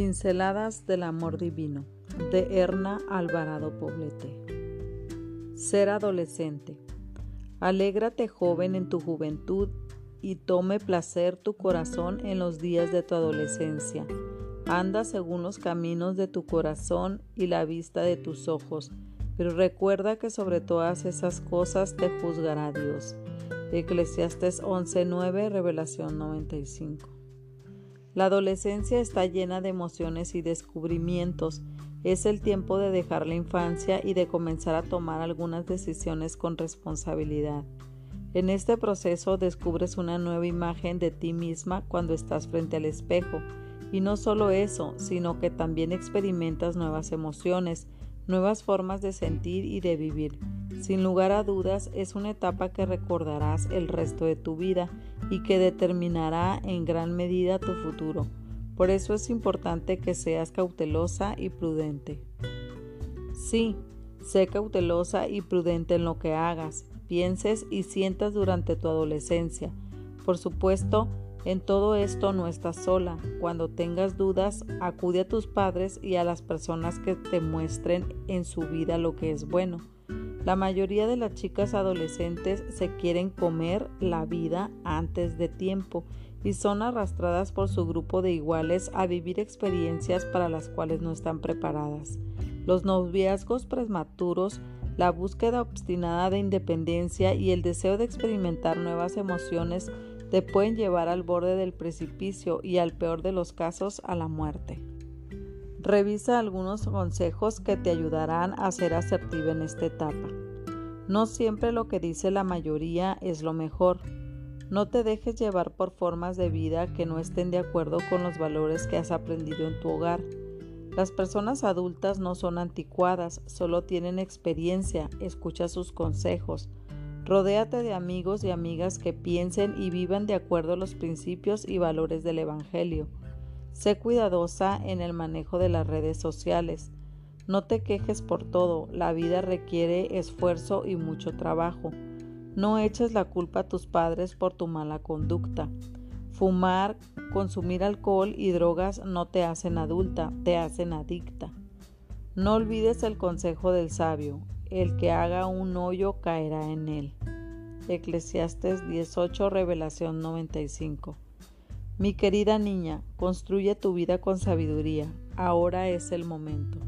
Pinceladas del Amor Divino de Erna Alvarado Poblete. Ser adolescente. Alégrate joven en tu juventud y tome placer tu corazón en los días de tu adolescencia. Anda según los caminos de tu corazón y la vista de tus ojos, pero recuerda que sobre todas esas cosas te juzgará Dios. Eclesiastes 11:9, Revelación 95. La adolescencia está llena de emociones y descubrimientos. Es el tiempo de dejar la infancia y de comenzar a tomar algunas decisiones con responsabilidad. En este proceso descubres una nueva imagen de ti misma cuando estás frente al espejo. Y no solo eso, sino que también experimentas nuevas emociones, nuevas formas de sentir y de vivir. Sin lugar a dudas, es una etapa que recordarás el resto de tu vida y que determinará en gran medida tu futuro. Por eso es importante que seas cautelosa y prudente. Sí, sé cautelosa y prudente en lo que hagas, pienses y sientas durante tu adolescencia. Por supuesto, en todo esto no estás sola. Cuando tengas dudas, acude a tus padres y a las personas que te muestren en su vida lo que es bueno. La mayoría de las chicas adolescentes se quieren comer la vida antes de tiempo y son arrastradas por su grupo de iguales a vivir experiencias para las cuales no están preparadas. Los noviazgos prematuros, la búsqueda obstinada de independencia y el deseo de experimentar nuevas emociones te pueden llevar al borde del precipicio y al peor de los casos a la muerte. Revisa algunos consejos que te ayudarán a ser asertiva en esta etapa. No siempre lo que dice la mayoría es lo mejor. No te dejes llevar por formas de vida que no estén de acuerdo con los valores que has aprendido en tu hogar. Las personas adultas no son anticuadas, solo tienen experiencia, escucha sus consejos. Rodéate de amigos y amigas que piensen y vivan de acuerdo a los principios y valores del Evangelio. Sé cuidadosa en el manejo de las redes sociales. No te quejes por todo, la vida requiere esfuerzo y mucho trabajo. No eches la culpa a tus padres por tu mala conducta. Fumar, consumir alcohol y drogas no te hacen adulta, te hacen adicta. No olvides el consejo del sabio, el que haga un hoyo caerá en él. Eclesiastes 18, Revelación 95. Mi querida niña, construye tu vida con sabiduría. Ahora es el momento.